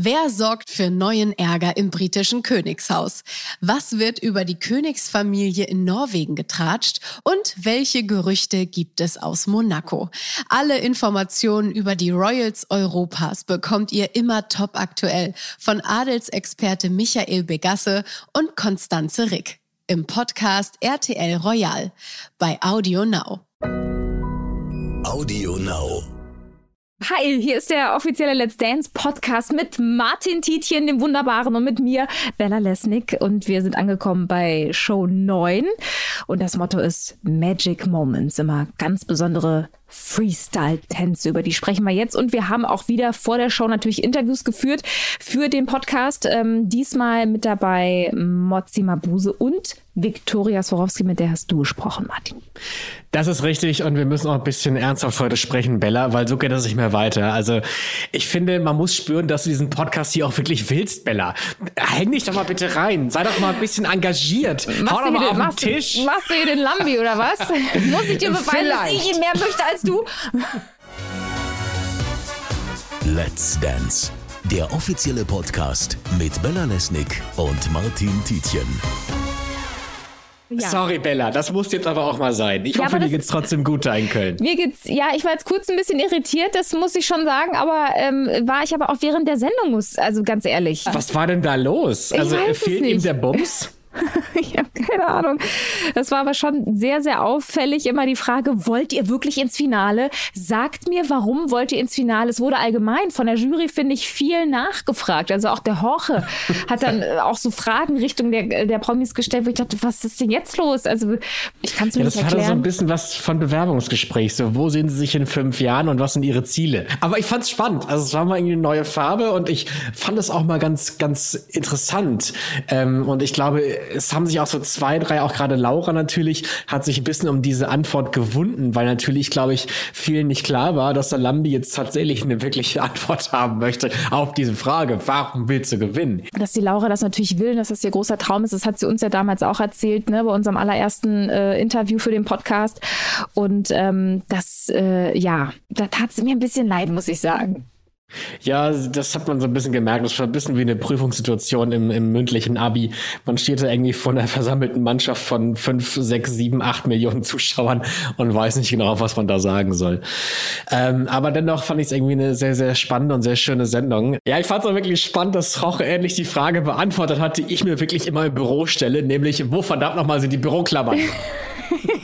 Wer sorgt für neuen Ärger im britischen Königshaus? Was wird über die Königsfamilie in Norwegen getratscht? Und welche Gerüchte gibt es aus Monaco? Alle Informationen über die Royals Europas bekommt ihr immer top aktuell von Adelsexperte Michael Begasse und Konstanze Rick im Podcast RTL Royal bei Audio Now. Audio Now. Hi, hier ist der offizielle Let's Dance Podcast mit Martin Tietjen, dem Wunderbaren, und mit mir, Bella Lesnick. Und wir sind angekommen bei Show 9. Und das Motto ist Magic Moments. Immer ganz besondere Freestyle-Tänze, über die sprechen wir jetzt. Und wir haben auch wieder vor der Show natürlich Interviews geführt für den Podcast. Ähm, diesmal mit dabei Mozzi Mabuse und Viktoria Swarovski, mit der hast du gesprochen, Martin. Das ist richtig und wir müssen auch ein bisschen ernsthaft heute sprechen, Bella, weil so geht das nicht mehr weiter. Also ich finde, man muss spüren, dass du diesen Podcast hier auch wirklich willst, Bella. Häng dich doch mal bitte rein, sei doch mal ein bisschen engagiert. Machst Hau doch mal den, auf den machst, Tisch. Machst du hier den Lambi oder was? Muss ich dir beweisen, dass ich ihn mehr möchte als du? Let's Dance. Der offizielle Podcast mit Bella Lesnick und Martin Tietjen. Ja. Sorry, Bella, das muss jetzt aber auch mal sein. Ich Ja, hoffe, dir geht's trotzdem gut da in Köln. Mir geht's, ja, ich war jetzt kurz ein bisschen irritiert, das muss ich schon sagen, aber ähm, war ich aber auch während der Sendung, muss, also ganz ehrlich. Was war denn da los? Ich Also fehlt ihm der Bums? Ich habe keine Ahnung. Das war aber schon sehr, sehr auffällig. Immer die Frage, wollt ihr wirklich ins Finale? Sagt mir, warum wollt ihr ins Finale? Es wurde allgemein von der Jury, finde ich, viel nachgefragt. Also auch der Horche hat dann äh, auch so Fragen Richtung der, der Promis gestellt, wo ich dachte, was ist denn jetzt los? Also ich kann es mir Ja, nicht das hatte so ein erklären. bisschen was von Bewerbungsgespräch. So, wo sehen Sie sich in fünf Jahren und was sind Ihre Ziele? Aber ich fand's spannend. Also es war mal irgendwie eine neue Farbe und ich fand es auch mal ganz, ganz interessant. Ähm, und ich glaube, es haben sich auch so zwei, drei, auch gerade Laura natürlich, hat sich ein bisschen um diese Antwort gewunden, weil natürlich, glaube ich, vielen nicht klar war, dass der Lambi jetzt tatsächlich eine wirkliche Antwort haben möchte auf diese Frage. Warum willst du gewinnen? dass die Laura das natürlich will, dass das ihr großer Traum ist. Das hat sie uns ja damals auch erzählt, ne, bei unserem allerersten äh, Interview für den Podcast. Und ähm, das, äh, ja, da tat sie mir ein bisschen leid, muss ich sagen. Ja, das hat man so ein bisschen gemerkt. Das war ein bisschen wie eine Prüfungssituation im, im mündlichen Abi. Man steht da irgendwie vor einer versammelten Mannschaft von fünf, sechs, sieben, acht Millionen Zuschauern und weiß nicht genau, was man da sagen soll. Ähm, aber dennoch fand ich es irgendwie eine sehr, sehr spannende und sehr schöne Sendung. Ja, ich fand es auch wirklich spannend, dass Roche endlich die Frage beantwortet hat, die ich mir wirklich immer im Büro stelle, nämlich, wo verdammt nochmal sind die Büroklammern?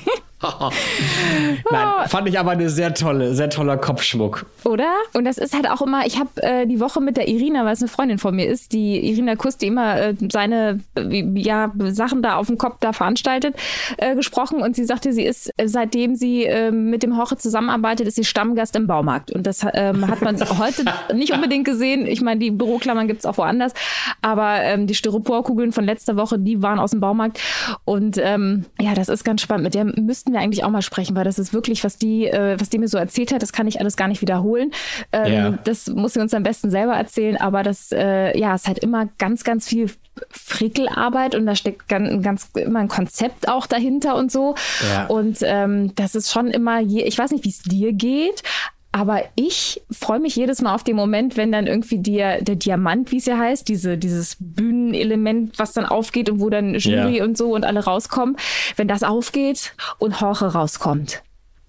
Nein, fand ich aber eine sehr tolle, sehr toller Kopfschmuck. Oder? Und das ist halt auch immer, ich habe äh, die Woche mit der Irina, weil es eine Freundin von mir ist, die Irina Kuss, die immer äh, seine äh, ja, Sachen da auf dem Kopf da veranstaltet, äh, gesprochen. Und sie sagte, sie ist, äh, seitdem sie äh, mit dem Horche zusammenarbeitet, ist sie Stammgast im Baumarkt. Und das ähm, hat man heute nicht unbedingt gesehen. Ich meine, die Büroklammern gibt's auch woanders. Aber ähm, die Styroporkugeln von letzter Woche, die waren aus dem Baumarkt. Und ähm, ja, das ist ganz spannend. Mit der müssten wir eigentlich auch mal sprechen, weil das ist wirklich, was die, äh, was die mir so erzählt hat, das kann ich alles gar nicht wiederholen. Ähm, Ja. Das muss sie uns am besten selber erzählen, aber das, äh, ja, ist halt immer ganz, ganz viel Frickelarbeit und da steckt ganz, ganz immer ein Konzept auch dahinter und so. Ja. Und ähm, das ist schon immer, je, ich weiß nicht, wie es dir geht, aber ich freue mich jedes Mal auf den Moment, wenn dann irgendwie der, der Diamant, wie es ja heißt, diese, dieses Bühnenelement, was dann aufgeht und wo dann Jury Ja. und so und alle rauskommen, wenn das aufgeht und Horche rauskommt.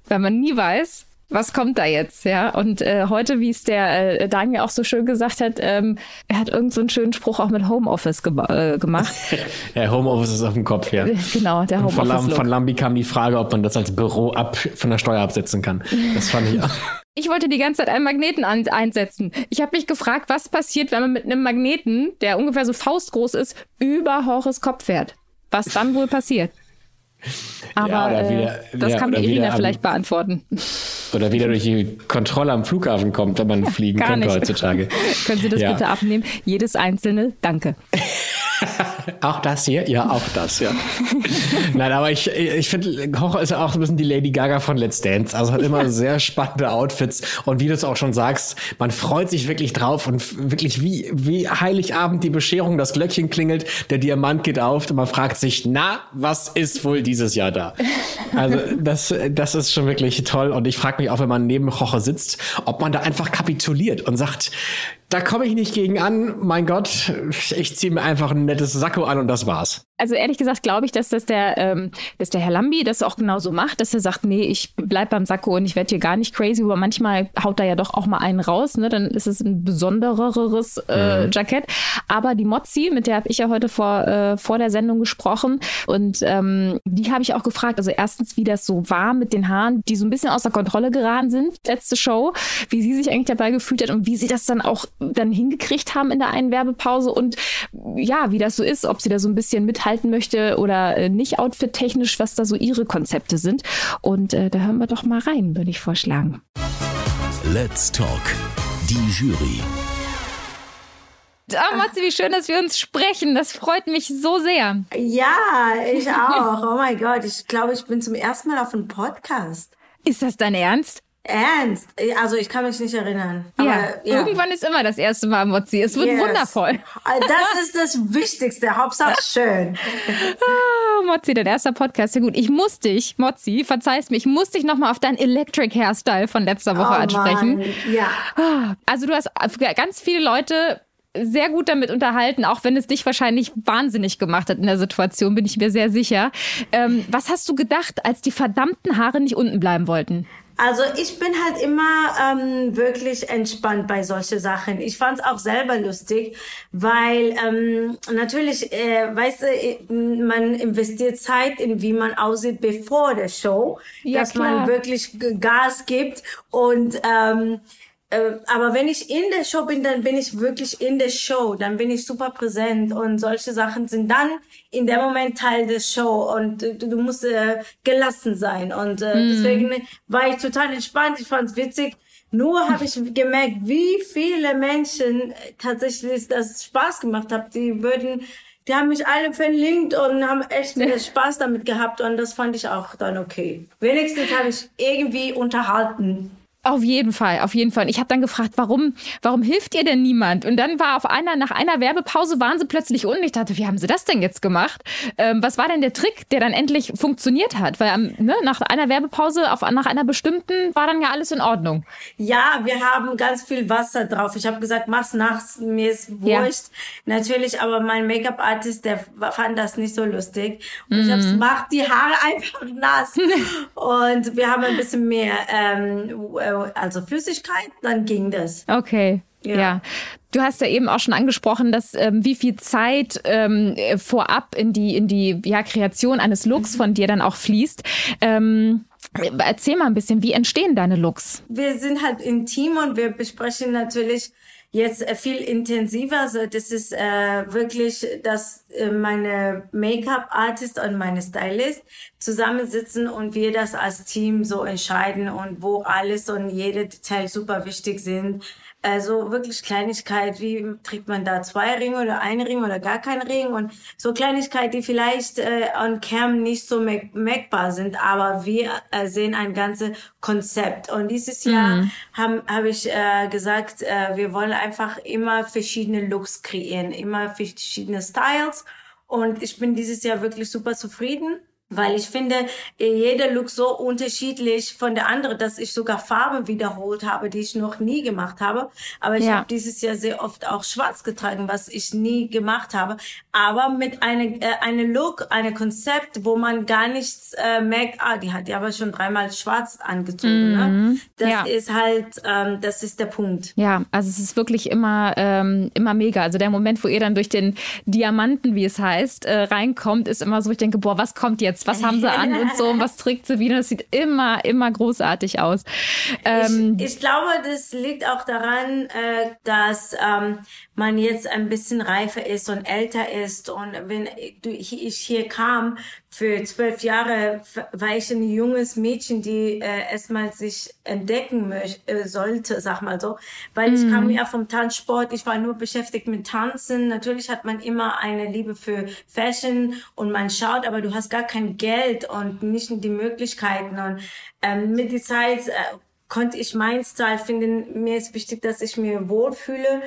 Weil man nie weiß, was kommt da jetzt, ja? Und äh, heute, wie es der äh, Daniel auch so schön gesagt hat, ähm, er hat irgend so einen schönen Spruch auch mit Homeoffice geba- äh, gemacht. Ja, Homeoffice ist auf dem Kopf, ja. genau, der Und von, Lam, Homeoffice. von Lambi kam die Frage, ob man das als Büro ab von der Steuer absetzen kann. Das fand ich auch. Ich wollte die ganze Zeit einen Magneten an, einsetzen. Ich habe mich gefragt, was passiert, wenn man mit einem Magneten, der ungefähr so faustgroß ist, über Horches Kopf fährt. Was dann wohl passiert. Aber Ja, äh, wieder- das ja, kann mir Irina am- vielleicht beantworten. Oder wieder durch die Kontrolle am Flughafen kommt, wenn man fliegen Gar könnte nicht. heutzutage. Können Sie das Ja. bitte abnehmen? Jedes einzelne, danke. Auch das hier? Ja, auch das, ja. Nein, aber ich, ich finde, Koch ist ja auch so ein bisschen die Lady Gaga von Let's Dance. Also hat immer sehr spannende Outfits. Und wie du es auch schon sagst, man freut sich wirklich drauf und wirklich wie, wie Heiligabend die Bescherung, das Glöckchen klingelt, der Diamant geht auf und man fragt sich, na, was ist wohl dieses Jahr da? Also das, das ist schon wirklich toll. Und ich frage mich auch, wenn man neben Kocher sitzt, ob man da einfach kapituliert und sagt, da komme ich nicht gegen an. Mein Gott, ich ziehe mir einfach ein nettes Sakko an und das war's. Also ehrlich gesagt glaube ich, dass das der, ähm, dass der Herr Lambi das auch genauso macht, dass er sagt, nee, ich bleib beim Sakko und ich werde hier gar nicht crazy, aber manchmal haut er ja doch auch mal einen raus, ne? Dann ist es ein besondereres äh, mhm. Jackett. Aber die Mozzi, mit der habe ich ja heute vor, äh, vor der Sendung gesprochen und ähm, die habe ich auch gefragt, also erstens, wie das so war mit den Haaren, die so ein bisschen außer Kontrolle geraten sind, letzte Show, wie sie sich eigentlich dabei gefühlt hat und wie sie das dann auch dann hingekriegt haben in der einen Werbepause und ja, wie das so ist, ob sie da so ein bisschen mithalten möchte oder äh, nicht outfit-technisch, was da so ihre Konzepte sind. Und äh, da hören wir doch mal rein, würde ich vorschlagen. Let's Talk. Die Jury. Oh, Matze, wie schön, dass wir uns sprechen. Das freut mich so sehr. Ja, ich auch. Oh mein Gott, ich glaube, ich bin zum ersten Mal auf einem Podcast. Ist das dein Ernst? Ernst? Also ich kann mich nicht erinnern. Aber, ja, ja. irgendwann ist immer das erste Mal Mozzi. Es wird yes. wundervoll. Das ist das Wichtigste. Hauptsache schön. oh, Mozzi, dein erster Podcast. Ja gut, ich muss dich, Mozzi, verzeih's mir, ich muss dich nochmal auf deinen Electric Hairstyle von letzter Woche oh, ansprechen. Mann. Ja. Ah, also du hast ganz viele Leute sehr gut damit unterhalten, auch wenn es dich wahrscheinlich wahnsinnig gemacht hat in der Situation, bin ich mir sehr sicher. Ähm, was hast du gedacht, als die verdammten Haare nicht unten bleiben wollten? Also ich bin halt immer ähm, wirklich entspannt bei solche Sachen. Ich fand es auch selber lustig, weil ähm, natürlich, äh, weißt du, man investiert Zeit in wie man aussieht bevor der Show, ja, dass klar. man wirklich Gas gibt und ähm, äh, aber wenn ich in der Show bin, dann bin ich wirklich in der Show, dann bin ich super präsent und solche Sachen sind dann in dem Moment Teil der Show und du, du musst äh, gelassen sein und äh, mm. deswegen war ich total entspannt, ich fand's witzig. Nur habe ich gemerkt, wie viele Menschen tatsächlich das Spaß gemacht haben. Die würden, die haben mich alle verlinkt und haben echt Spaß damit gehabt und das fand ich auch dann okay. Wenigstens habe ich irgendwie unterhalten. Auf jeden Fall, auf jeden Fall. ich habe dann gefragt, warum, warum hilft ihr denn niemand? Und dann war auf einer, nach einer Werbepause waren sie plötzlich unten. Ich dachte, wie haben sie das denn jetzt gemacht? Ähm, was war denn der Trick, der dann endlich funktioniert hat? Weil ne, nach einer Werbepause, auf, nach einer bestimmten, war dann ja alles in Ordnung. Ja, wir haben ganz viel Wasser drauf. Ich habe gesagt, mach's nachts, mir ist wurscht. Ja. Natürlich, aber mein Make-up-Artist, der fand das nicht so lustig. Und mhm. ich habe mach die Haare einfach nass. Und wir haben ein bisschen mehr ähm, also Flüssigkeit, dann ging das. Okay. Ja. ja. Du hast ja eben auch schon angesprochen, dass ähm, wie viel Zeit ähm, vorab in die in die ja, Kreation eines Looks mhm. von dir dann auch fließt. Ähm, erzähl mal ein bisschen, wie entstehen deine Looks? Wir sind halt im Team und wir besprechen natürlich jetzt äh, viel intensiver. Also das ist äh, wirklich, dass äh, meine Make-up-Artist und meine Stylist zusammensitzen und wir das als Team so entscheiden und wo alles und jede Detail super wichtig sind. Also wirklich Kleinigkeit, wie trägt man da zwei Ringe oder ein Ring oder gar kein Ring und so Kleinigkeit, die vielleicht äh, on cam nicht so merkbar sind, aber wir äh, sehen ein ganzes Konzept. Und dieses Jahr mhm. habe hab ich äh, gesagt, äh, wir wollen einfach immer verschiedene Looks kreieren, immer verschiedene Styles. Und ich bin dieses Jahr wirklich super zufrieden weil ich finde, jeder Look so unterschiedlich von der andere, dass ich sogar Farben wiederholt habe, die ich noch nie gemacht habe. Aber ich ja. habe dieses Jahr sehr oft auch schwarz getragen, was ich nie gemacht habe. Aber mit einem äh, eine Look, einem Konzept, wo man gar nichts äh, merkt, ah, die hat ja aber schon dreimal schwarz angezogen. Ne? Mhm. Ne? Das ja. ist halt, ähm, das ist der Punkt. Ja, also es ist wirklich immer, ähm, immer mega. Also der Moment, wo ihr dann durch den Diamanten, wie es heißt, äh, reinkommt, ist immer so, ich denke, boah, was kommt jetzt? Was haben sie an und so und was trägt sie wieder. Das sieht immer, immer großartig aus. Ähm, ich, ich, glaube, das liegt auch daran, äh, dass ähm, man jetzt ein bisschen reifer ist und älter ist. Und wenn ich hier kam, für zwölf Jahre war ich ein junges Mädchen, die äh, erstmal sich entdecken möchte, äh, sollte, sag mal so. Weil mm. ich kam mhm. ja vom Tanzsport, ich war nur beschäftigt mit Tanzen. Natürlich hat man immer eine Liebe für Fashion und man schaut, aber du hast gar kein Geld und nicht die Möglichkeiten. Und ähm, mit der Zeit äh, konnte ich mein Style finden. Mir ist wichtig, dass ich mir wohlfühle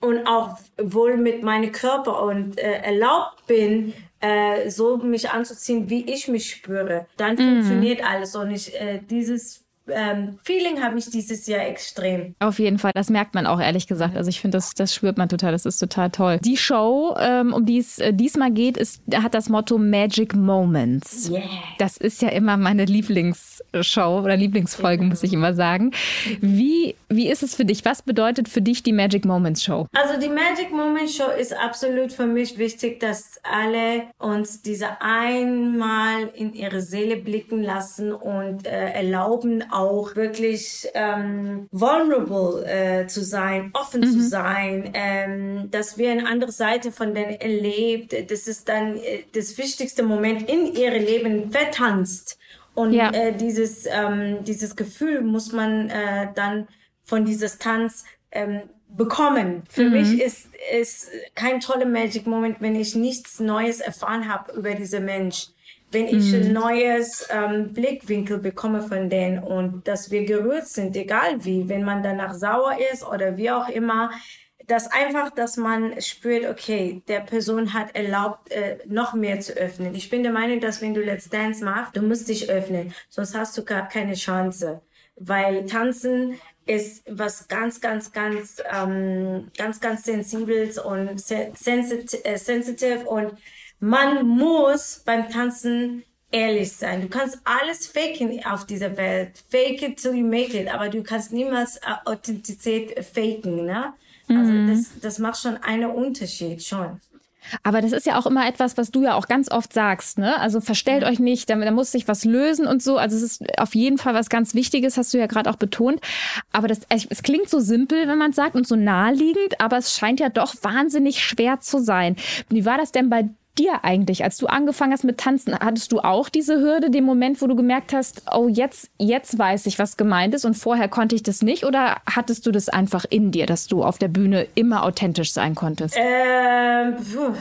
und auch wohl mit meinem Körper und äh, erlaubt bin, äh, so mich anzuziehen, wie ich mich spüre. Dann mhm. funktioniert alles und ich äh, dieses ähm, Feeling habe ich dieses Jahr extrem. Auf jeden Fall, das merkt man auch ehrlich gesagt. Also ich finde, das, das spürt man total. Das ist total toll. Die Show, ähm, um die es äh, diesmal geht, ist, hat das Motto Magic Moments. Yeah. Das ist ja immer meine Lieblingsshow oder Lieblingsfolge, muss ich immer sagen. Wie, wie ist es für dich? Was bedeutet für dich die Magic Moments Show? Also die Magic Moments Show ist absolut für mich wichtig, dass alle uns diese einmal in ihre Seele blicken lassen und äh, erlauben auch wirklich ähm, vulnerable äh, zu sein, offen mhm. zu sein, ähm, dass wir eine andere Seite von denen erlebt. Das ist dann äh, das wichtigste Moment in ihrem Leben vertanzt. Und ja. äh, dieses, ähm, dieses Gefühl muss man äh, dann von dieses Tanz ähm, bekommen. Für mhm. mich ist es kein toller Magic Moment, wenn ich nichts Neues erfahren habe über diese Mensch. Wenn ich mhm. ein neues ähm, Blickwinkel bekomme von denen und dass wir gerührt sind, egal wie, wenn man danach sauer ist oder wie auch immer, dass einfach, dass man spürt, okay, der Person hat erlaubt, äh, noch mehr zu öffnen. Ich bin der Meinung, dass wenn du Let's Dance machst, du musst dich öffnen, sonst hast du gar keine Chance. Weil tanzen ist was ganz, ganz, ganz, ähm, ganz, ganz sensibles und sensitive, äh, sensitive und man muss beim Tanzen ehrlich sein. Du kannst alles faken auf dieser Welt. Fake it till you make it. Aber du kannst niemals äh, Authentizität faken, ne? Also mhm. das, das macht schon einen Unterschied, schon. Aber das ist ja auch immer etwas, was du ja auch ganz oft sagst, ne? Also verstellt ja. euch nicht, da, da, muss sich was lösen und so. Also es ist auf jeden Fall was ganz Wichtiges, hast du ja gerade auch betont. Aber das, es klingt so simpel, wenn man es sagt und so naheliegend, aber es scheint ja doch wahnsinnig schwer zu sein. Wie war das denn bei dir eigentlich? Als du angefangen hast mit Tanzen, hattest du auch diese Hürde, den Moment, wo du gemerkt hast, oh, jetzt, jetzt weiß ich, was gemeint ist und vorher konnte ich das nicht? Oder hattest du das einfach in dir, dass du auf der Bühne immer authentisch sein konntest? Ähm,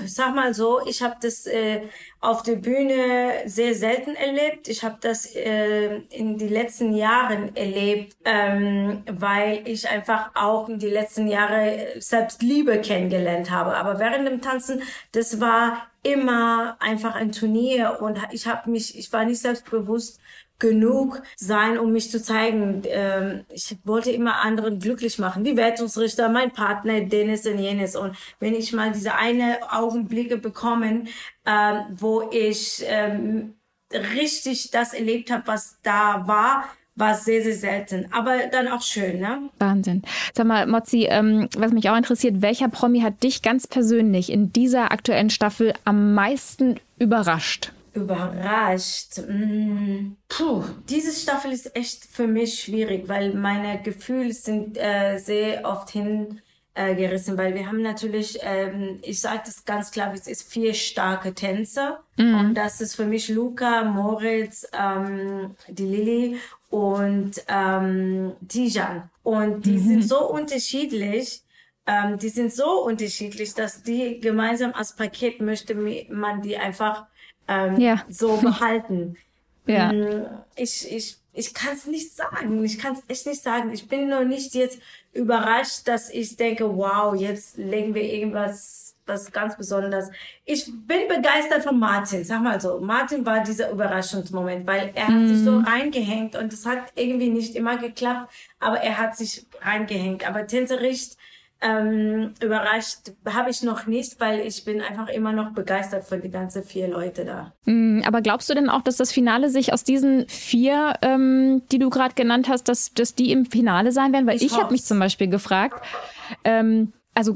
sag mal so, ich habe das äh, auf der Bühne sehr selten erlebt. Ich habe das äh, in die letzten Jahren erlebt, ähm, weil ich einfach auch in die letzten Jahre selbst Liebe kennengelernt habe. Aber während dem Tanzen, das war immer einfach ein Turnier und ich habe mich, ich war nicht selbstbewusst genug sein, um mich zu zeigen. Ähm, ich wollte immer anderen glücklich machen. Die Wertungsrichter, mein Partner, Dennis und jenes. Und wenn ich mal diese eine Augenblicke bekommen, ähm, wo ich ähm, richtig das erlebt habe, was da war, war sehr, sehr selten, aber dann auch schön, ne? Wahnsinn. Sag mal, Mozzi, ähm, was mich auch interessiert, welcher Promi hat dich ganz persönlich in dieser aktuellen Staffel am meisten überrascht? Überrascht. Mm. Puh, diese Staffel ist echt für mich schwierig, weil meine Gefühle sind äh, sehr oft hin äh, gerissen, weil wir haben natürlich, ähm, ich sage das ganz klar, es ist vier starke Tänzer mhm. und das ist für mich Luca, Moritz, ähm, die Lilly und ähm, Tijan. Und die mhm. sind so unterschiedlich, ähm, die sind so unterschiedlich, dass die gemeinsam als Paket möchte man die einfach ähm, ja. so behalten. ja. Mm, ich, ich, ich kann es nicht sagen. Ich kann es echt nicht sagen. Ich bin nur nicht jetzt überrascht, dass ich denke, wow, jetzt legen wir irgendwas was ganz Besonderes. Ich bin begeistert von Martin, sag mal so. Martin war dieser Überraschungsmoment, weil er hat mm. sich so mhm. reingehängt und es hat irgendwie nicht immer geklappt, aber er hat sich reingehängt. Aber Tänzericht ähm, überrascht habe ich noch nicht, weil ich bin einfach immer noch begeistert von die ganzen vier Leute da. Mm, aber glaubst du denn auch, dass das Finale sich aus diesen vier, ähm, die du gerade genannt hast, dass, dass die im Finale sein werden? Weil ich, ich habe mich zum Beispiel gefragt, ähm, also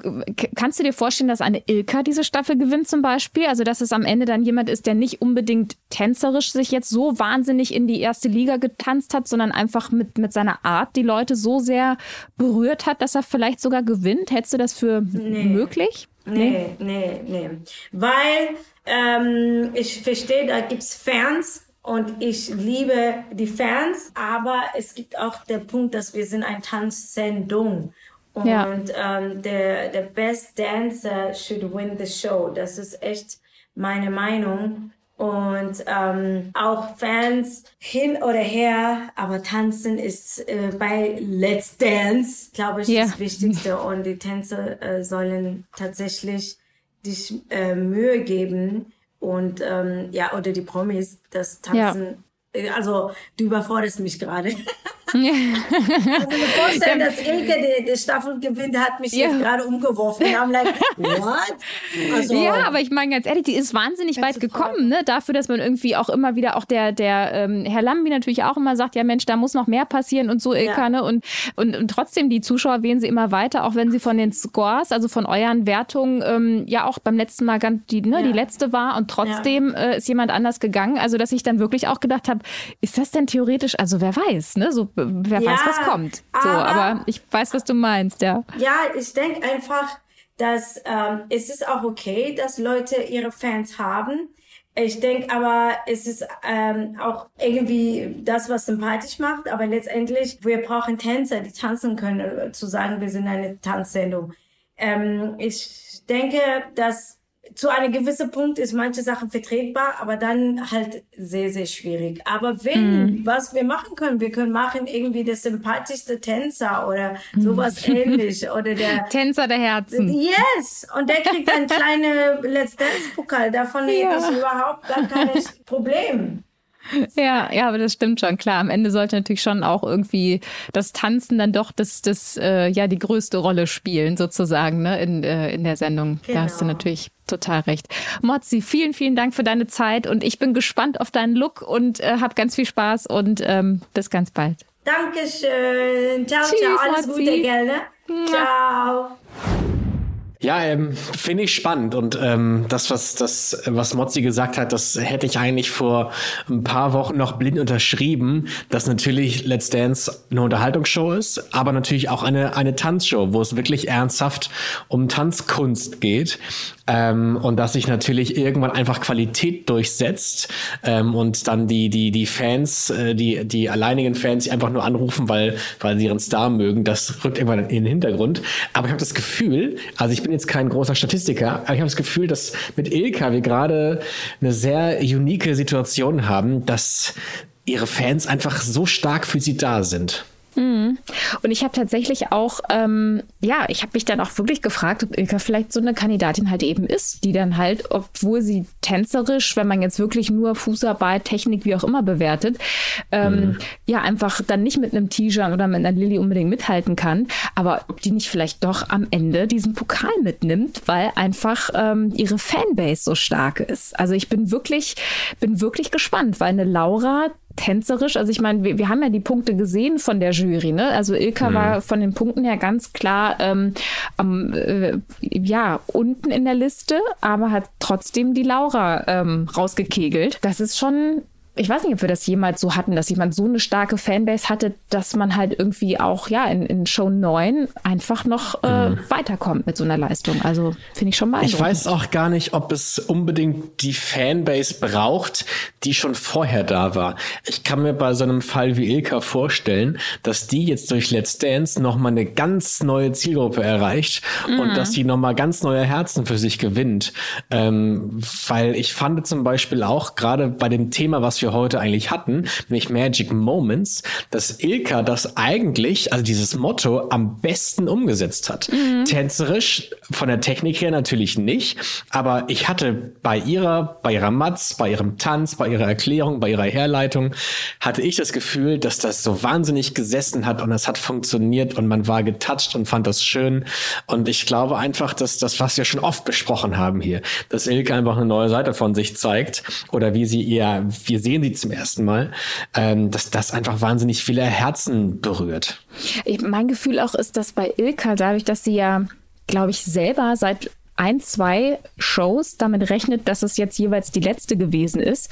kannst du dir vorstellen, dass eine Ilka diese Staffel gewinnt zum Beispiel? Also dass es am Ende dann jemand ist, der nicht unbedingt tänzerisch sich jetzt so wahnsinnig in die erste Liga getanzt hat, sondern einfach mit, mit seiner Art die Leute so sehr berührt hat, dass er vielleicht sogar gewinnt? Hättest du das für nee. möglich? Nee, nee, nee. nee. Weil ähm, ich verstehe, da gibt's Fans, und ich liebe die Fans, aber es gibt auch der Punkt, dass wir sind ein Tanzsendung. Und ja. ähm, der, der Best Dancer should win the show. Das ist echt meine Meinung. Und ähm, auch Fans hin oder her, aber tanzen ist äh, bei Let's Dance, glaube ich, ja. das Wichtigste. Und die Tänzer äh, sollen tatsächlich sich äh, Mühe geben und ähm, ja, oder die Promis, das Tanzen. Ja. Äh, also du überforderst mich gerade. also mir vorstellen, dass Ilke die, die Staffel gewinnt, hat mich ja. jetzt gerade umgeworfen. Wir haben like, what? Also, ja, aber ich meine ganz ehrlich, die ist wahnsinnig weit gekommen, ne? Dafür, dass man irgendwie auch immer wieder, auch der, der ähm, Herr Lambi natürlich auch immer sagt, ja Mensch, da muss noch mehr passieren und so, Ilka, ja. ne? Und, und, und trotzdem, die Zuschauer wählen sie immer weiter, auch wenn sie von den Scores, also von euren Wertungen, ähm, ja auch beim letzten Mal ganz die, ne, ja. die letzte war und trotzdem äh, ist jemand anders gegangen. Also, dass ich dann wirklich auch gedacht habe, ist das denn theoretisch, also wer weiß, ne? So, wer weiß, was kommt. So, aber, aber ich weiß, was du meinst, ja. Ja, ich denke einfach, dass ähm, es ist auch okay, dass Leute ihre Fans haben. Ich denke aber, es ist ähm, auch irgendwie das, was sympathisch macht. Aber letztendlich, wir brauchen Tänzer, die tanzen können, äh, zu sagen, wir sind eine Tanzsendung. Ähm, ich denke, dass zu einem gewissen Punkt ist manche Sachen vertretbar, aber dann halt sehr, sehr schwierig. Aber wenn, mm. was wir machen können, wir können machen irgendwie der sympathischste Tänzer oder sowas mm. ähnlich oder der Tänzer der Herzen. Yes! Und der kriegt ein kleines Let's Dance Pokal. Davon ja. ich überhaupt gar kein Problem. Ja, ja, aber das stimmt schon. Klar, am Ende sollte natürlich schon auch irgendwie das Tanzen dann doch das, das äh, ja die größte Rolle spielen, sozusagen, ne, in, äh, in der Sendung. Genau. Da hast du genau. natürlich total recht. Mozzi, vielen, vielen Dank für deine Zeit und ich bin gespannt auf deinen Look und äh, hab ganz viel Spaß und ähm, bis ganz bald. Dankeschön. Ciao, Tschüss, ciao. Alles Mozzi. Gute, gell, ne? Ciao. Ja, ähm, finde ich spannend und ähm, das, was das, was Mozzi gesagt hat, das hätte ich eigentlich vor ein paar Wochen noch blind unterschrieben, dass natürlich Let's Dance eine Unterhaltungsshow ist, aber natürlich auch eine eine Tanzshow, wo es wirklich ernsthaft um Tanzkunst geht ähm, und dass sich natürlich irgendwann einfach Qualität durchsetzt ähm, und dann die die die Fans, äh, die die alleinigen Fans, die einfach nur anrufen, weil weil sie ihren Star mögen, das rückt irgendwann in den Hintergrund. Aber ich habe das Gefühl, also ich bin jetzt kein großer Statistiker, aber ich habe das Gefühl, dass mit Ilka wir gerade eine sehr unique Situation haben, dass ihre Fans einfach so stark für sie da sind. Mhm. Und ich habe tatsächlich auch, ähm, ja, ich habe mich dann auch wirklich gefragt, ob Ilka vielleicht so eine Kandidatin halt eben ist, die dann halt, obwohl sie tänzerisch, wenn man jetzt wirklich nur Fußarbeit, Technik, wie auch immer bewertet, ähm, mhm. ja, einfach dann nicht mit einem T-Shirt oder mit einer Lilly unbedingt mithalten kann, aber ob die nicht vielleicht doch am Ende diesen Pokal mitnimmt, weil einfach ähm, ihre Fanbase so stark ist. Also ich bin wirklich, bin wirklich gespannt, weil eine Laura, tänzerisch. Also ich meine, wir, wir haben ja die Punkte gesehen von der Jury. Ne? Also Ilka mhm. war von den Punkten her ganz klar ähm, am, äh, ja, unten in der Liste, aber hat trotzdem die Laura ähm, rausgekegelt. Das ist schon ich weiß nicht, ob wir das jemals so hatten, dass jemand so eine starke Fanbase hatte, dass man halt irgendwie auch, ja, in, in Show 9 einfach noch äh, mhm. weiterkommt mit so einer Leistung. Also finde ich schon beeindruckend. Ich weiß auch gar nicht, ob es unbedingt die Fanbase braucht, die schon vorher da war. Ich kann mir bei so einem Fall wie Ilka vorstellen, dass die jetzt durch Let's Dance nochmal eine ganz neue Zielgruppe erreicht mhm. und dass sie nochmal ganz neue Herzen für sich gewinnt. Ähm, weil ich fand zum Beispiel auch gerade bei dem Thema, was wir wir heute eigentlich hatten, nämlich Magic Moments, dass Ilka das eigentlich, also dieses Motto, am besten umgesetzt hat. Mhm. Tänzerisch, von der Technik her natürlich nicht, aber ich hatte bei ihrer, bei ihrer Matz, bei ihrem Tanz, bei ihrer Erklärung, bei ihrer Herleitung, hatte ich das Gefühl, dass das so wahnsinnig gesessen hat und es hat funktioniert und man war getoucht und fand das schön. Und ich glaube einfach, dass das, was wir schon oft besprochen haben hier, dass Ilka einfach eine neue Seite von sich zeigt oder wie sie ihr, wir sehen sehen sie zum ersten Mal, ähm, dass das einfach wahnsinnig viele Herzen berührt. Mein Gefühl auch ist, dass bei Ilka, dadurch, dass sie ja, glaube ich, selber seit ein, zwei Shows damit rechnet, dass es jetzt jeweils die letzte gewesen ist,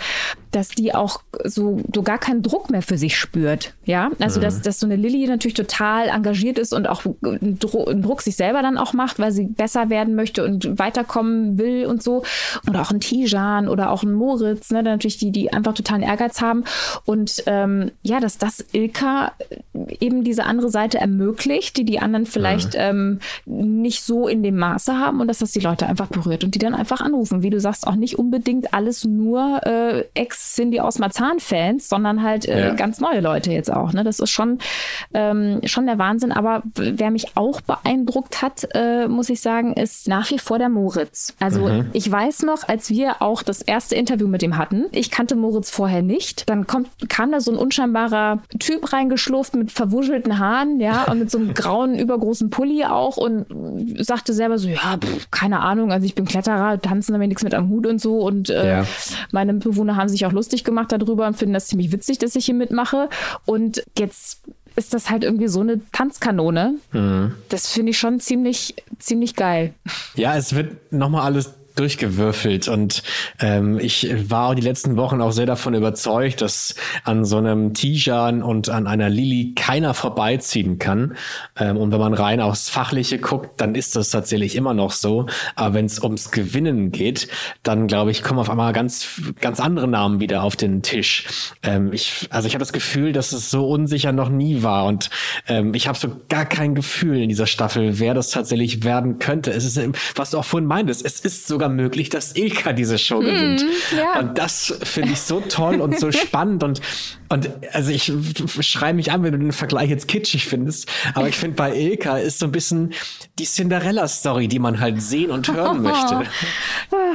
dass die auch so, so gar keinen Druck mehr für sich spürt. Ja, also mhm. dass, dass so eine Lilly natürlich total engagiert ist und auch einen Druck sich selber dann auch macht, weil sie besser werden möchte und weiterkommen will und so. Oder auch ein Tijan oder auch ein Moritz, ne, natürlich die, die einfach totalen Ehrgeiz haben. Und ähm, ja, dass das Ilka eben diese andere Seite ermöglicht, die die anderen vielleicht mhm. ähm, nicht so in dem Maße haben und dass das die Leute einfach berührt und die dann einfach anrufen. Wie du sagst, auch nicht unbedingt alles nur äh, ex Cindy aus Marzahn-Fans, sondern halt äh, ja. ganz neue Leute jetzt auch. Ne? Das ist schon, ähm, schon der Wahnsinn. Aber wer mich auch beeindruckt hat, äh, muss ich sagen, ist nach wie vor der Moritz. Also mhm. ich weiß noch, als wir auch das erste Interview mit ihm hatten, ich kannte Moritz vorher nicht. Dann kommt, kam da so ein unscheinbarer Typ reingeschlurft mit verwuschelten Haaren, ja, und mit so einem grauen, übergroßen Pulli auch und sagte selber so, ja, pff, keine Ahnung, also ich bin Kletterer, tanzen damit nichts mit am Hut und so. Und äh, ja. meine Bewohner haben sich auch lustig gemacht darüber und finden das ziemlich witzig, dass ich hier mitmache. Und jetzt ist das halt irgendwie so eine Tanzkanone. Mhm. Das finde ich schon ziemlich, ziemlich geil. Ja, es wird nochmal alles durchgewürfelt und ähm, ich war die letzten Wochen auch sehr davon überzeugt, dass an so einem Tijan und an einer Lilly keiner vorbeiziehen kann. Ähm, und wenn man rein aufs Fachliche guckt, dann ist das tatsächlich immer noch so. Aber wenn es ums Gewinnen geht, dann glaube ich, kommen auf einmal ganz, ganz andere Namen wieder auf den Tisch. Ähm, ich, also ich habe das Gefühl, dass es so unsicher noch nie war und ähm, ich habe so gar kein Gefühl in dieser Staffel, wer das tatsächlich werden könnte. Es ist, was du auch vorhin meintest, es ist sogar sogar möglich, dass Ilka diese Show mhm, gewinnt. Mm, ja. Und das finde ich so toll und so spannend und und also ich schreibe mich an, wenn du den Vergleich jetzt kitschig findest, aber ich finde bei Ilka ist so ein bisschen die Cinderella-Story, die man halt sehen und hören möchte.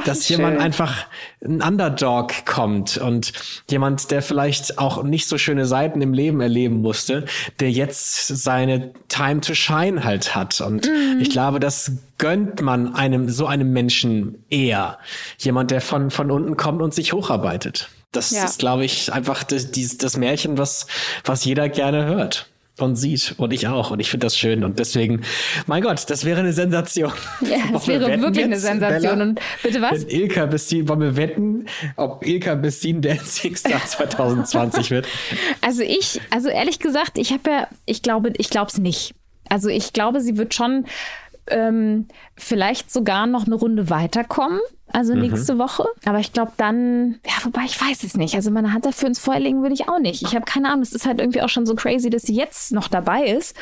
Dass Schön. jemand einfach ein Underdog kommt und jemand, der vielleicht auch nicht so schöne Seiten im Leben erleben musste, der jetzt seine Time to Shine halt hat. Und mm. ich glaube, das gönnt man einem so einem Menschen eher. Jemand, der von, von unten kommt und sich hocharbeitet. Das ja. ist, glaube ich, einfach das, das Märchen, was, was jeder gerne hört und sieht. Und ich auch. Und ich finde das schön. Und deswegen, mein Gott, das wäre eine Sensation. Ja, das wäre wirklich jetzt, eine Sensation. Bella, und bitte was? Wenn Ilka Bestin, wollen wir wetten, ob Ilka Bestin Dancing Star 2020 wird? Also ich, also ehrlich gesagt, ich habe ja, ich glaube, ich glaube es nicht. Also ich glaube, sie wird schon ähm, vielleicht sogar noch eine Runde weiterkommen. Also mhm. nächste Woche. Aber ich glaube dann, ja, wobei ich weiß es nicht. Also meine Hand dafür ins Feuer legen würde ich auch nicht. Ich habe keine Ahnung. Es ist halt irgendwie auch schon so crazy, dass sie jetzt noch dabei ist.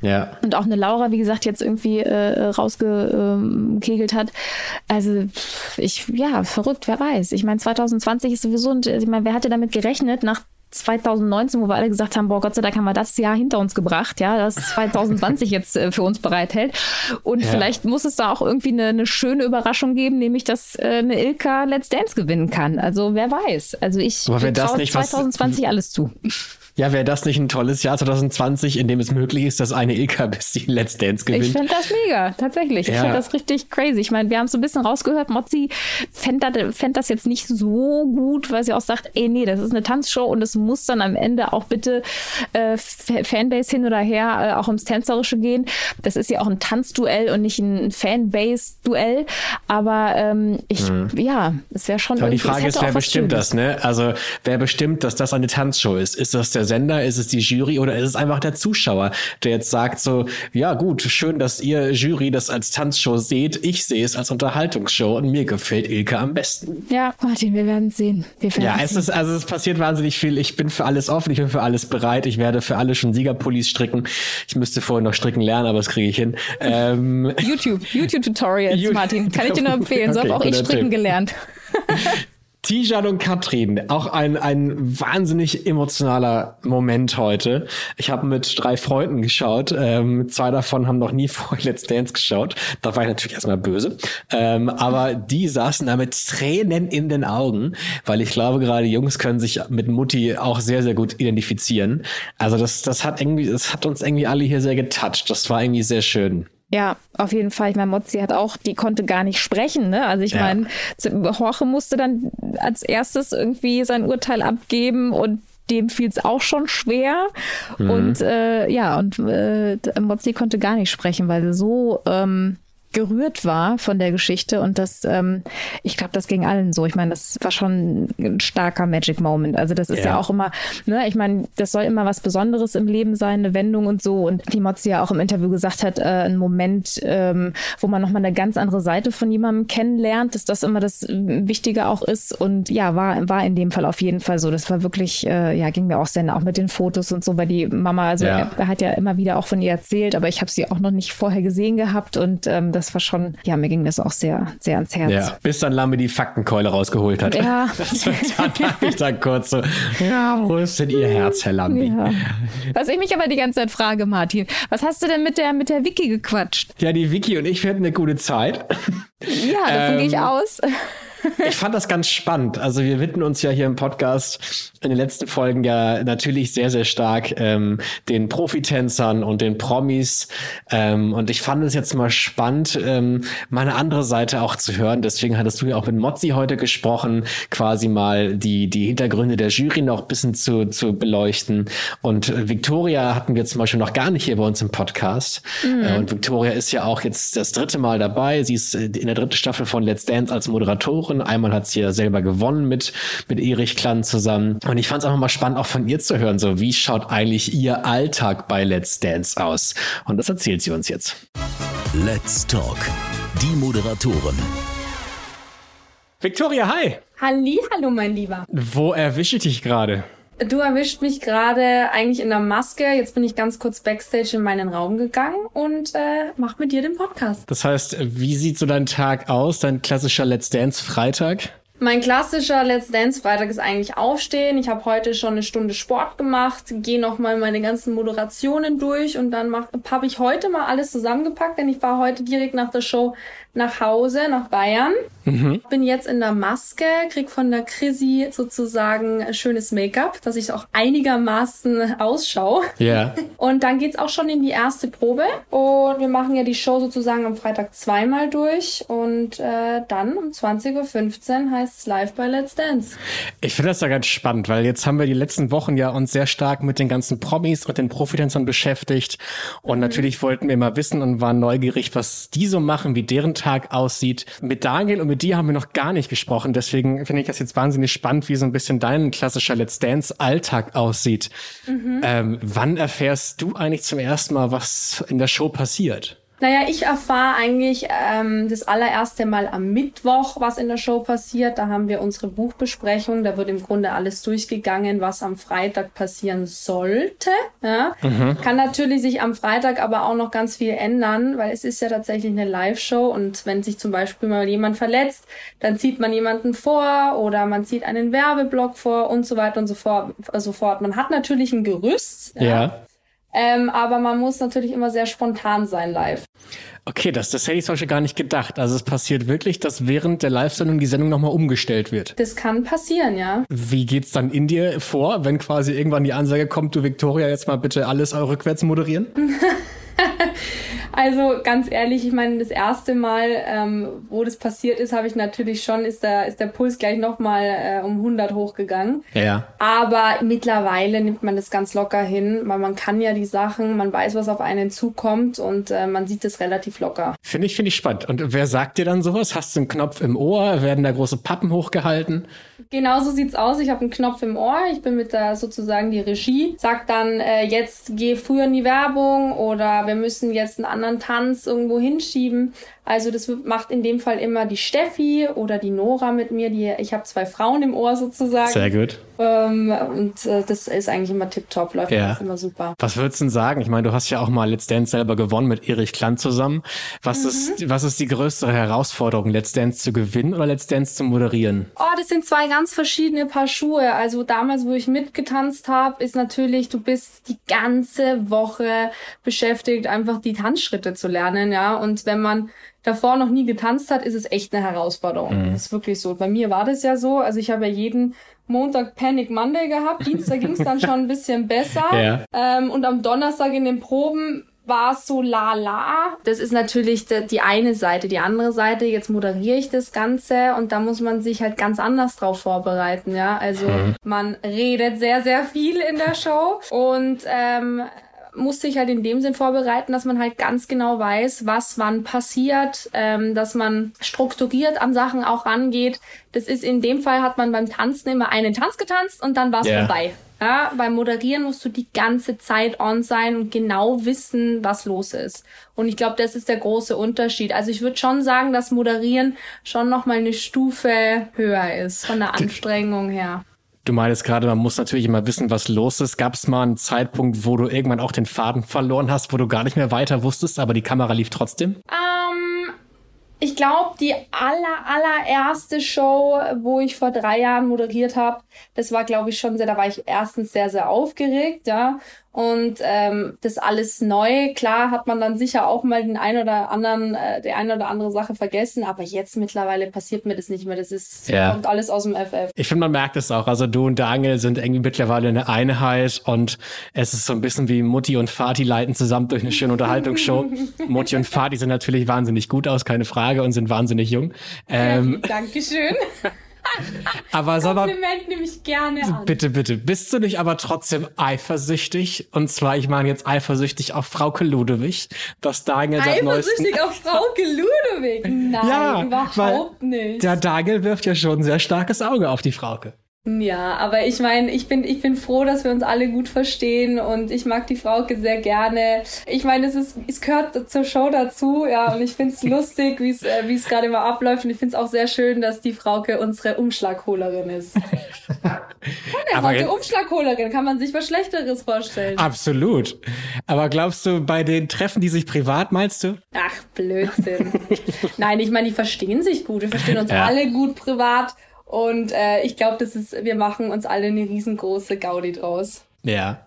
Ja. Und auch eine Laura, wie gesagt, jetzt irgendwie äh, rausgekegelt hat. Also ich, ja, verrückt, wer weiß. Ich meine, 2020 ist sowieso, und ich meine, wer hatte damit gerechnet, nach 2019, wo wir alle gesagt haben, boah, Gott sei Dank haben wir das Jahr hinter uns gebracht, ja, das 2020 jetzt äh, für uns bereithält. Und ja. vielleicht muss es da auch irgendwie eine, eine schöne Überraschung geben, nämlich, dass äh, eine Ilka Let's Dance gewinnen kann. Also wer weiß. Also ich traue 2020 was, alles zu. Ja, wäre das nicht ein tolles Jahr 2020, in dem es möglich ist, dass eine Ilka bis die Let's Dance gewinnt? Ich finde das mega, tatsächlich. Ja. Ich finde das richtig crazy. Ich meine, wir haben es so ein bisschen rausgehört, Mozzi fände das, fänd das jetzt nicht so gut, weil sie auch sagt, ey, nee, das ist eine Tanzshow und es muss dann am Ende auch bitte äh, Fanbase hin oder her äh, auch ums Tänzerische gehen. Das ist ja auch ein Tanzduell und nicht ein Fanbase-Duell. Aber ähm, ich, mhm. ja, es wäre schon. Aber die Frage ist, wer bestimmt das, ne? Also, wer bestimmt, dass das eine Tanzshow ist? Ist das der Sender, ist es die Jury oder ist es einfach der Zuschauer, der jetzt sagt so, ja gut, schön, dass ihr Jury das als Tanzshow seht, ich sehe es als Unterhaltungsshow und mir gefällt Ilke am besten. Ja, Martin, wir werden sehen. Wir werden ja, es sehen. ist, also es passiert wahnsinnig viel. Ich bin für alles offen, ich bin für alles bereit. Ich werde für alle schon Siegerpullis stricken. Ich müsste vorher noch stricken lernen, aber das kriege ich hin. Ähm, YouTube, YouTube-Tutorials, Martin. Kann ich dir nur empfehlen. So okay, habe auch ich stricken Tipp. gelernt. Tijan und Katrin, auch ein, ein wahnsinnig emotionaler Moment heute. Ich habe mit drei Freunden geschaut. Ähm, zwei davon haben noch nie vor Let's Dance geschaut. Da war ich natürlich erstmal böse. Ähm, aber die saßen da mit Tränen in den Augen, weil ich glaube, gerade Jungs können sich mit Mutti auch sehr, sehr gut identifizieren. Also das, das hat irgendwie, das hat uns irgendwie alle hier sehr getoucht. Das war irgendwie sehr schön. Ja, auf jeden Fall. Ich meine, Mozzi hat auch, die konnte gar nicht sprechen. Ne? Also ich ja. meine, Jorge musste dann als erstes irgendwie sein Urteil abgeben und dem fiel es auch schon schwer. Mhm. Und äh, ja, und äh, Mozzi konnte gar nicht sprechen, weil sie so ähm, gerührt war von der Geschichte und das, ähm, ich glaube, das ging allen so. Ich meine, das war schon ein starker Magic Moment. Also das ist ja, ja auch immer, ne, ich meine, das soll immer was Besonderes im Leben sein, eine Wendung und so. Und die Mozzi ja auch im Interview gesagt hat, äh, ein Moment, ähm, wo man nochmal eine ganz andere Seite von jemandem kennenlernt, dass das immer das Wichtige auch ist. Und ja, war, war in dem Fall auf jeden Fall so. Das war wirklich, äh, ja, ging mir auch sehr auch mit den Fotos und so, weil die Mama, also ja. er, er, hat ja immer wieder auch von ihr erzählt, aber ich habe sie auch noch nicht vorher gesehen gehabt und ähm, das war schon, ja, mir ging das auch sehr, sehr ans Herz. Ja, bis dann Lambe die Faktenkeule rausgeholt hat. Ja. da dachte ich dann kurz so, ja, wo ist denn Ihr Herz, Herr Lambi? Ja. Was ich mich aber die ganze Zeit frage, Martin, was hast du denn mit der, mit der Vicky gequatscht? Ja, die Vicky und ich, wir hatten eine gute Zeit. Ja, davon Ähm, gehe ich aus. Ich fand das ganz spannend. Also wir widmen uns ja hier im Podcast in den letzten Folgen ja natürlich sehr, sehr stark ähm, den Profitänzern und den Promis. Ähm, und ich fand es jetzt mal spannend, ähm, mal eine andere Seite auch zu hören. Deswegen hattest du ja auch mit Mozzi heute gesprochen, quasi mal die, die Hintergründe der Jury noch ein bisschen zu, zu beleuchten. Und äh, Victoria hatten wir zum Beispiel noch gar nicht hier bei uns im Podcast. Äh, und Victoria ist ja auch jetzt das dritte Mal dabei. Sie ist in der dritten Staffel von Let's Dance als Moderatorin. Einmal hat sie ja selber gewonnen mit, mit Erich Klann zusammen. Und ich fand es einfach mal spannend, auch von ihr zu hören, so wie schaut eigentlich ihr Alltag bei Let's Dance aus? Und das erzählt sie uns jetzt. Let's Talk. Die Moderatoren. Victoria, hi! Halli, hallo mein Lieber. Wo erwische ich dich gerade? Du erwischt mich gerade eigentlich in der Maske. Jetzt bin ich ganz kurz backstage in meinen Raum gegangen und äh, mach mit dir den Podcast. Das heißt, wie sieht so dein Tag aus, dein klassischer Let's Dance Freitag? Mein klassischer Let's Dance Freitag ist eigentlich aufstehen. Ich habe heute schon eine Stunde Sport gemacht, gehe nochmal meine ganzen Moderationen durch und dann habe ich heute mal alles zusammengepackt, denn ich war heute direkt nach der Show nach Hause, nach Bayern. Bin jetzt in der Maske, krieg von der Chrissy sozusagen schönes Make-up, dass ich auch einigermaßen ausschaue. Ja. Und dann geht's auch schon in die erste Probe. Und wir machen ja die Show sozusagen am Freitag zweimal durch. Und äh, dann um 20.15 Uhr heißt's live bei Let's Dance. Ich finde das ja ganz spannend, weil jetzt haben wir die letzten Wochen ja uns sehr stark mit den ganzen Promis und den Profitänzern beschäftigt. Und natürlich wollten wir mal wissen und waren neugierig, was die so machen, wie deren Tag aussieht. Mit Daniel und mit dir haben wir noch gar nicht gesprochen. Deswegen finde ich das jetzt wahnsinnig spannend, wie so ein bisschen dein klassischer Let's Dance Alltag aussieht. Ähm, wann erfährst du eigentlich zum ersten Mal, was in der Show passiert? Naja, ich erfahre eigentlich ähm, das allererste Mal am Mittwoch, was in der Show passiert. Da haben wir unsere Buchbesprechung. Da wird im Grunde alles durchgegangen, was am Freitag passieren sollte. Ja. Kann natürlich sich am Freitag aber auch noch ganz viel ändern, weil es ist ja tatsächlich eine Live-Show und wenn sich zum Beispiel mal jemand verletzt, dann zieht man jemanden vor oder man zieht einen Werbeblock vor und so weiter und so fort. So fort. Man hat natürlich ein Gerüst, ähm, aber man muss natürlich immer sehr spontan sein live. Okay, das, das hätte ich zum Beispiel gar nicht gedacht. Also es passiert wirklich, dass während der Live-Sendung die Sendung nochmal umgestellt wird. Das kann passieren, ja. Wie geht's dann in dir vor, wenn quasi irgendwann die Ansage kommt, du Victoria, jetzt mal bitte alles rückwärts moderieren? Also ganz ehrlich, ich meine, das erste Mal, ähm, wo das passiert ist, habe ich natürlich schon, ist der, ist der Puls gleich nochmal äh, um 100 hochgegangen. Ja. Aber mittlerweile nimmt man das ganz locker hin, weil man kann ja die Sachen, man weiß, was auf einen zukommt und äh, man sieht das relativ locker. Finde ich, finde ich spannend. Und wer sagt dir dann sowas? Hast du einen Knopf im Ohr? Werden da große Pappen hochgehalten? Genauso sieht's aus. Ich habe einen Knopf im Ohr. Ich bin mit der sozusagen die Regie. Sagt dann, äh, jetzt geh früher in die Werbung oder wir müssen jetzt einen anderen Tanz irgendwo hinschieben. Also das macht in dem Fall immer die Steffi oder die Nora mit mir. Die, ich habe zwei Frauen im Ohr sozusagen. Sehr gut. Ähm, und äh, das ist eigentlich immer tipptopp, läuft Ja. immer super. Was würdest du denn sagen? Ich meine, du hast ja auch mal Let's Dance selber gewonnen mit Erich Klann zusammen. Was, ist, was ist die größere Herausforderung, Let's Dance zu gewinnen oder Let's Dance zu moderieren? Oh, das sind zwei ganz verschiedene Paar Schuhe. Also damals, wo ich mitgetanzt habe, ist natürlich, du bist die ganze Woche beschäftigt, einfach die Tanzschritte zu lernen, ja. Und wenn man davor noch nie getanzt hat, ist es echt eine Herausforderung. Das ist wirklich so. Bei mir war das ja so. Also ich habe ja jeden Montag Panic Monday gehabt. Dienstag ging es dann schon ein bisschen besser. Ja. Ähm, und am Donnerstag in den Proben war es so la la. Das ist natürlich die, die eine Seite. Die andere Seite, jetzt moderiere ich das Ganze und da muss man sich halt ganz anders drauf vorbereiten, ja. Also man redet sehr, sehr viel in der Show und ähm, muss sich halt in dem Sinn vorbereiten, dass man halt ganz genau weiß, was wann passiert, ähm, dass man strukturiert an Sachen auch rangeht. Das ist in dem Fall hat man beim Tanzen immer einen Tanz getanzt und dann war's Ja. vorbei. Ja, beim Moderieren musst du die ganze Zeit on sein und genau wissen, was los ist. Und ich glaube, das ist der große Unterschied. Also ich würde schon sagen, dass Moderieren schon noch mal eine Stufe höher ist von der Anstrengung her. Du meinst gerade, man muss natürlich immer wissen, was los ist. Gab es mal einen Zeitpunkt, wo du irgendwann auch den Faden verloren hast, wo du gar nicht mehr weiter wusstest, aber die Kamera lief trotzdem? Ähm, Ich glaube, die aller, allererste Show, wo ich vor drei Jahren moderiert habe, das war, glaube ich, schon sehr, da war ich erstens sehr, sehr aufgeregt, ja. Und ähm, das alles neu. Klar hat man dann sicher auch mal den ein oder anderen, äh, die eine oder andere Sache vergessen, aber jetzt mittlerweile passiert mir das nicht mehr. Das ist Ja. kommt alles aus dem FF. Ich finde, man merkt es auch. Also du und Daniel sind irgendwie mittlerweile eine Einheit und es ist so ein bisschen wie Mutti und Vati leiten zusammen durch eine schöne Unterhaltungsshow. Mutti und Vati sehen natürlich wahnsinnig gut aus, keine Frage, und sind wahnsinnig jung. Ähm, Dankeschön. aber man, Kompliment nehme ich gerne an. bitte, bitte, bist du nicht aber trotzdem eifersüchtig? Und zwar, ich meine jetzt eifersüchtig auf Frauke Ludewig, dass Daniel seit. Eifersüchtig auf Frauke Ludewig? Nein, Ja, überhaupt nicht. Der Daniel wirft ja schon ein sehr starkes Auge auf die Frauke. Ja, aber ich meine, ich bin, ich bin froh, dass wir uns alle gut verstehen und ich mag die Frauke sehr gerne. Ich meine, es ist, es gehört zur Show dazu, ja, und ich finde es lustig, wie es, äh, wie es gerade immer abläuft und ich finde es auch sehr schön, dass die Frauke unsere Umschlagholerin ist. Aber Frauke Umschlagholerin, kann man sich was Schlechteres vorstellen. Absolut. Aber glaubst du, bei den Treffen, die sich privat, meinst du? Ach, Blödsinn. Nein, ich meine, die verstehen sich gut. Wir verstehen uns Ja. alle gut privat. Und äh, ich glaube, das ist, wir machen uns alle eine riesengroße Gaudi draus. Ja.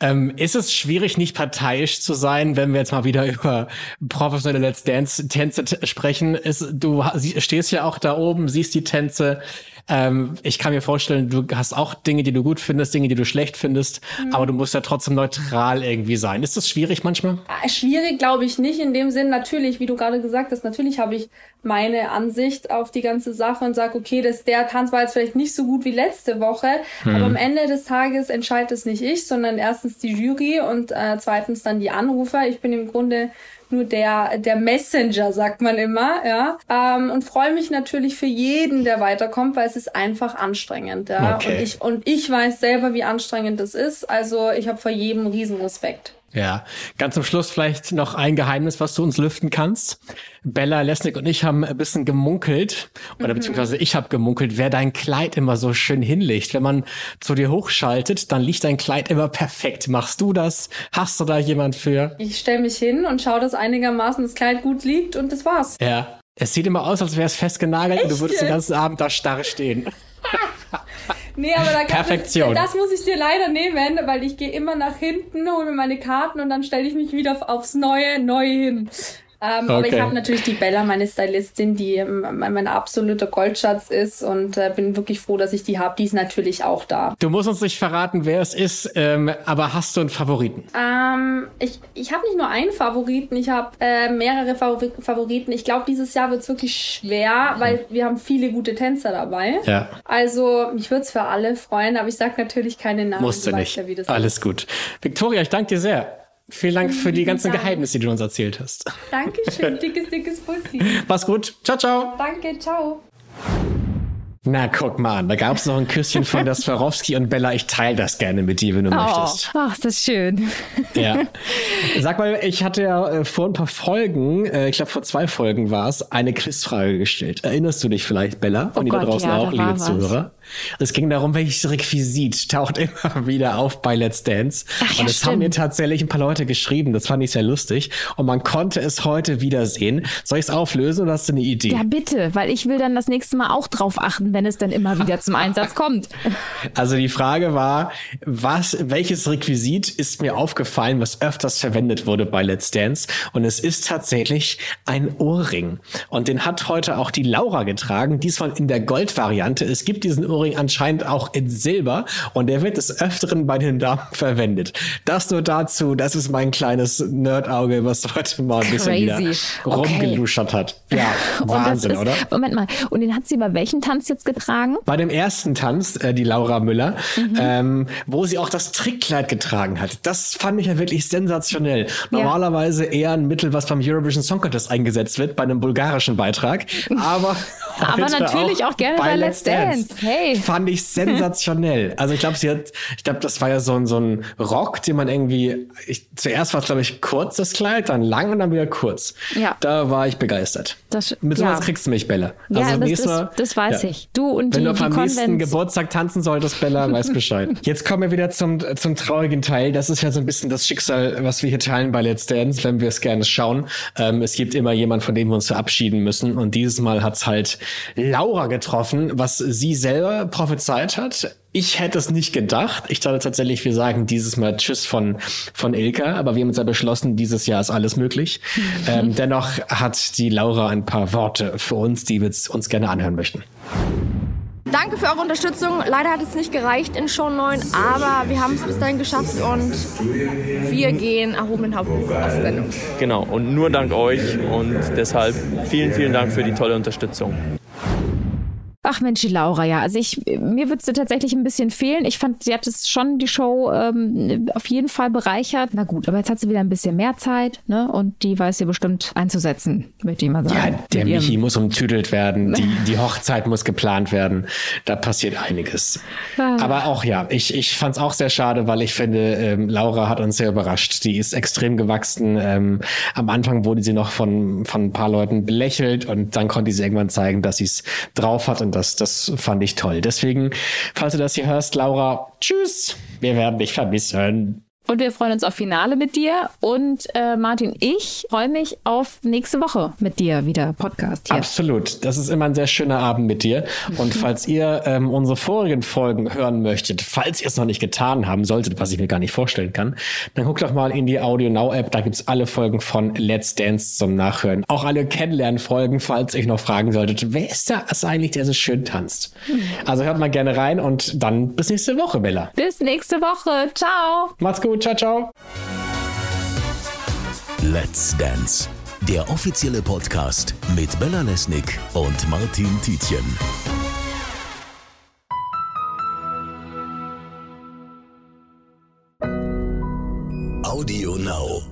Ähm, ist es schwierig, nicht parteiisch zu sein, wenn wir jetzt mal wieder über professionelle Let's Dance Tänze sprechen? Ist, du stehst ja auch da oben, siehst die Tänze. Ähm, ich kann mir vorstellen, du hast auch Dinge, die du gut findest, Dinge, die du schlecht findest, aber du musst ja trotzdem neutral irgendwie sein. Ist das schwierig manchmal? Äh, Schwierig glaube ich nicht in dem Sinn. Natürlich, wie du gerade gesagt hast, natürlich habe ich meine Ansicht auf die ganze Sache und sage, okay, das, der Tanz war jetzt vielleicht nicht so gut wie letzte Woche, aber am Ende des Tages entscheidet es nicht ich, sondern erstens die Jury und äh, zweitens dann die Anrufer. Ich bin im Grunde nur der, der Messenger, sagt man immer, ja. Ähm, und freue mich natürlich für jeden, der weiterkommt, weil es ist einfach anstrengend, ja. Okay. Und ich, und ich weiß selber, wie anstrengend das ist. Also ich habe vor jedem riesen Respekt. Ja, ganz zum Schluss vielleicht noch ein Geheimnis, was du uns lüften kannst. Bella Lesnick und ich haben ein bisschen gemunkelt, oder beziehungsweise ich habe gemunkelt, wer dein Kleid immer so schön hinlegt. Wenn man zu dir hochschaltet, dann liegt dein Kleid immer perfekt. Machst du das? Hast du da jemand für? Ich stelle mich hin und schaue, dass einigermaßen das Kleid gut liegt und das war's. Ja. Es sieht immer aus, als wäre es festgenagelt und du Echt würdest den ganzen Abend da starr stehen. Nee, aber da Perfektion. Das, das muss ich dir leider nehmen, weil ich gehe immer nach hinten, hole mir meine Karten und dann stelle ich mich wieder aufs Neue, neu hin. Ähm, Aber Okay. ich habe natürlich die Bella, meine Stylistin, die ähm, mein absoluter Goldschatz ist und äh, bin wirklich froh, dass ich die habe. Die ist natürlich auch da. Du musst uns nicht verraten, wer es ist, ähm, aber hast du einen Favoriten? Ähm, ich ich habe nicht nur einen Favoriten, ich habe äh, mehrere Favori Favoriten. Ich glaube, dieses Jahr wird es wirklich schwer, weil wir haben viele gute Tänzer dabei. Ja. Also, mich würde es für alle freuen, aber ich sage natürlich keine Namen. Musst du nicht. Ja, wie das Alles ist. gut. Victoria, ich danke dir sehr. Vielen Dank für die ganzen Dank. Geheimnisse, die du uns erzählt hast. Dankeschön, dickes, dickes Pussy. Mach's gut. Ciao, ciao. Danke, ciao. Na, guck mal an. Da gab's noch ein Küsschen von der Swarovski und Bella. Ich teile das gerne mit dir, wenn du Oh, möchtest. ach, das ist schön. Ja. Sag mal, ich hatte ja äh, vor ein paar Folgen, äh, ich glaube vor zwei Folgen war es, eine Quizfrage gestellt. Erinnerst du dich vielleicht, Bella? Und Oh die da Gott, draußen ja, auch, liebe war was. Es ging darum, welches Requisit taucht immer wieder auf bei Let's Dance. Ach ja, und es haben mir stimmt. tatsächlich ein paar Leute geschrieben. Das fand ich sehr lustig. Und man konnte es heute wiedersehen. Soll ich es auflösen oder hast du eine Idee? Ja, bitte, weil ich will dann das nächste Mal auch drauf achten, wenn es dann immer wieder zum Einsatz kommt. Also die Frage war, was, welches Requisit ist mir aufgefallen, was öfters verwendet wurde bei Let's Dance? Und es ist tatsächlich ein Ohrring. Und den hat heute auch die Laura getragen, diesmal in der Goldvariante. Es gibt diesen Ohrring anscheinend auch in Silber und der wird des Öfteren bei den Damen verwendet. Das nur dazu, das ist mein kleines Nerdauge, was heute mal ein bisschen wieder Crazy. Okay. rumgeluschert hat. Ja, Wahnsinn, ist, oder? Moment mal, und den hat sie bei welchem Tanz jetzt getragen? Bei dem ersten Tanz, äh, die Laura Müller, Mhm. ähm, wo sie auch das Trickkleid getragen hat. Das fand ich ja wirklich sensationell. Normalerweise eher ein Mittel, was beim Eurovision Song Contest eingesetzt wird, bei einem bulgarischen Beitrag. Aber Aber natürlich auch, auch gerne bei, Let's Dance. Dance. Hey. Fand ich sensationell. Also ich glaube, sie hat, ich glaube, das war ja so ein, so ein Rock, den man irgendwie, ich, zuerst war es, glaube ich, kurz das Kleid, dann lang und dann wieder kurz. Ja. Da war ich begeistert. Das, Mit sowas ja. kriegst du mich, Bella. Also ja, das, das, das weiß ja. ich. Du und Wenn die, du auf am nächsten Geburtstag tanzen solltest, Bella, weißt Bescheid. Jetzt kommen wir wieder zum, zum traurigen Teil. Das ist ja so ein bisschen das Schicksal, was wir hier teilen bei Let's Dance, wenn wir es gerne schauen. Ähm, es gibt immer jemanden, von dem wir uns verabschieden müssen. Und dieses Mal hat's halt Laura getroffen, was sie selber prophezeit hat. Ich hätte es nicht gedacht. Ich dachte tatsächlich, wir sagen dieses Mal Tschüss von, von Ilka, aber wir haben uns ja beschlossen, dieses Jahr ist alles möglich. ähm, dennoch hat die Laura ein paar Worte für uns, die wir uns gerne anhören möchten. Danke für eure Unterstützung. Leider hat es nicht gereicht in Show 9, aber wir haben es bis dahin geschafft und wir gehen erhobenen Hauptes auf Sendung. Genau, und nur dank euch und deshalb vielen, vielen Dank für die tolle Unterstützung. Ach Mensch, die Laura, ja. Also ich, mir würde sie tatsächlich ein bisschen fehlen. Ich fand, sie hat es schon die Show ähm, auf jeden Fall bereichert. Na gut, aber jetzt hat sie wieder ein bisschen mehr Zeit, ne? Und die weiß sie bestimmt einzusetzen, möchte ich mal sagen. Ja, der Michi muss umtüdelt werden, die, die Hochzeit muss geplant werden. Da passiert einiges. Ah. Aber auch ja, ich, ich fand es auch sehr schade, weil ich finde, ähm, Laura hat uns sehr überrascht. Die ist extrem gewachsen. Ähm, am Anfang wurde sie noch von, von ein paar Leuten belächelt und dann konnte sie irgendwann zeigen, dass sie es drauf hat und und das, das fand ich toll. Deswegen, falls du das hier hörst, Laura, tschüss. Wir werden dich vermissen. Und wir freuen uns auf Finale mit dir. Und äh, Martin, ich freue mich auf nächste Woche mit dir wieder Podcast hier. Absolut. Das ist immer ein sehr schöner Abend mit dir. Und falls ihr ähm, unsere vorigen Folgen hören möchtet, falls ihr es noch nicht getan haben solltet, was ich mir gar nicht vorstellen kann, dann guckt doch mal in die Audio Now App. Da gibt es alle Folgen von Let's Dance zum Nachhören. Auch alle Kennenlernfolgen, falls ihr noch fragen solltet, wer ist da eigentlich, der so schön tanzt? Also hört mal gerne rein und dann bis nächste Woche, Bella. Bis nächste Woche. Ciao. Macht's gut. Ciao, ciao. Let's Dance, der offizielle Podcast mit Bella Lesnick und Martin Tietjen. Audio Now.